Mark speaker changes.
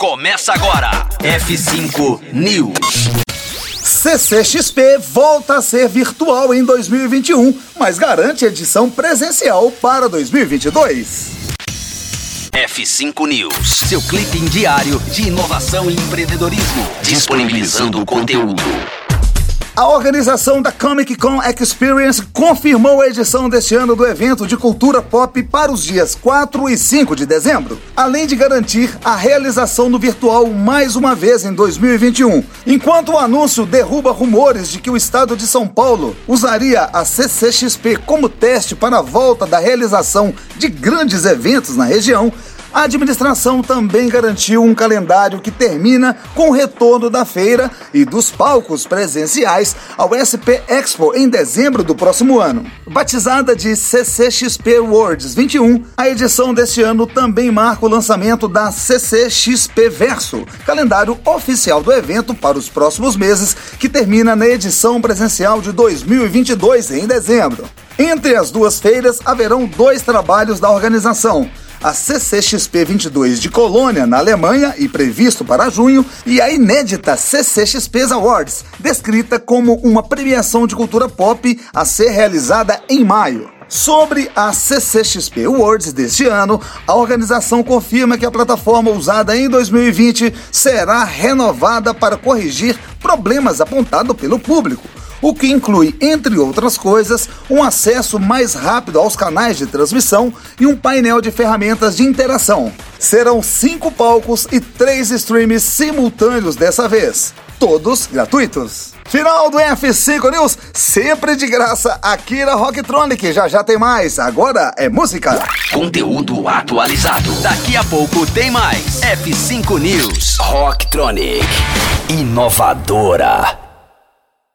Speaker 1: Começa agora. F5 News.
Speaker 2: CCXP volta a ser virtual em 2021, mas garante edição presencial para 2022.
Speaker 1: F5 News, seu clipe diário de inovação e empreendedorismo, disponibilizando o conteúdo.
Speaker 2: A organização da Comic Con Experience confirmou a edição deste ano do evento de cultura pop para os dias 4 e 5 de dezembro, além de garantir a realização do virtual mais uma vez em 2021. Enquanto o anúncio derruba rumores de que o estado de São Paulo usaria a CCXP como teste para a volta da realização de grandes eventos na região, a administração também garantiu um calendário que termina com o retorno da feira e dos palcos presenciais ao SP Expo em dezembro do próximo ano. Batizada de CCXP Worlds 21, a edição deste ano também marca o lançamento da CCXP Verso, calendário oficial do evento para os próximos meses, que termina na edição presencial de 2022 em dezembro. Entre as duas feiras haverão dois trabalhos da organização a CCXP 22 de Colônia, na Alemanha, e previsto para junho, e a inédita CCXP Awards, descrita como uma premiação de cultura pop a ser realizada em maio. Sobre a CCXP Awards deste ano, a organização confirma que a plataforma usada em 2020 será renovada para corrigir problemas apontados pelo público o que inclui, entre outras coisas, um acesso mais rápido aos canais de transmissão e um painel de ferramentas de interação. Serão cinco palcos e três streams simultâneos dessa vez, todos gratuitos. Final do F5 News, sempre de graça aqui na Rocktronic. Já já tem mais, agora é música.
Speaker 1: Conteúdo atualizado. Daqui a pouco tem mais. F5 News. Rocktronic. Inovadora.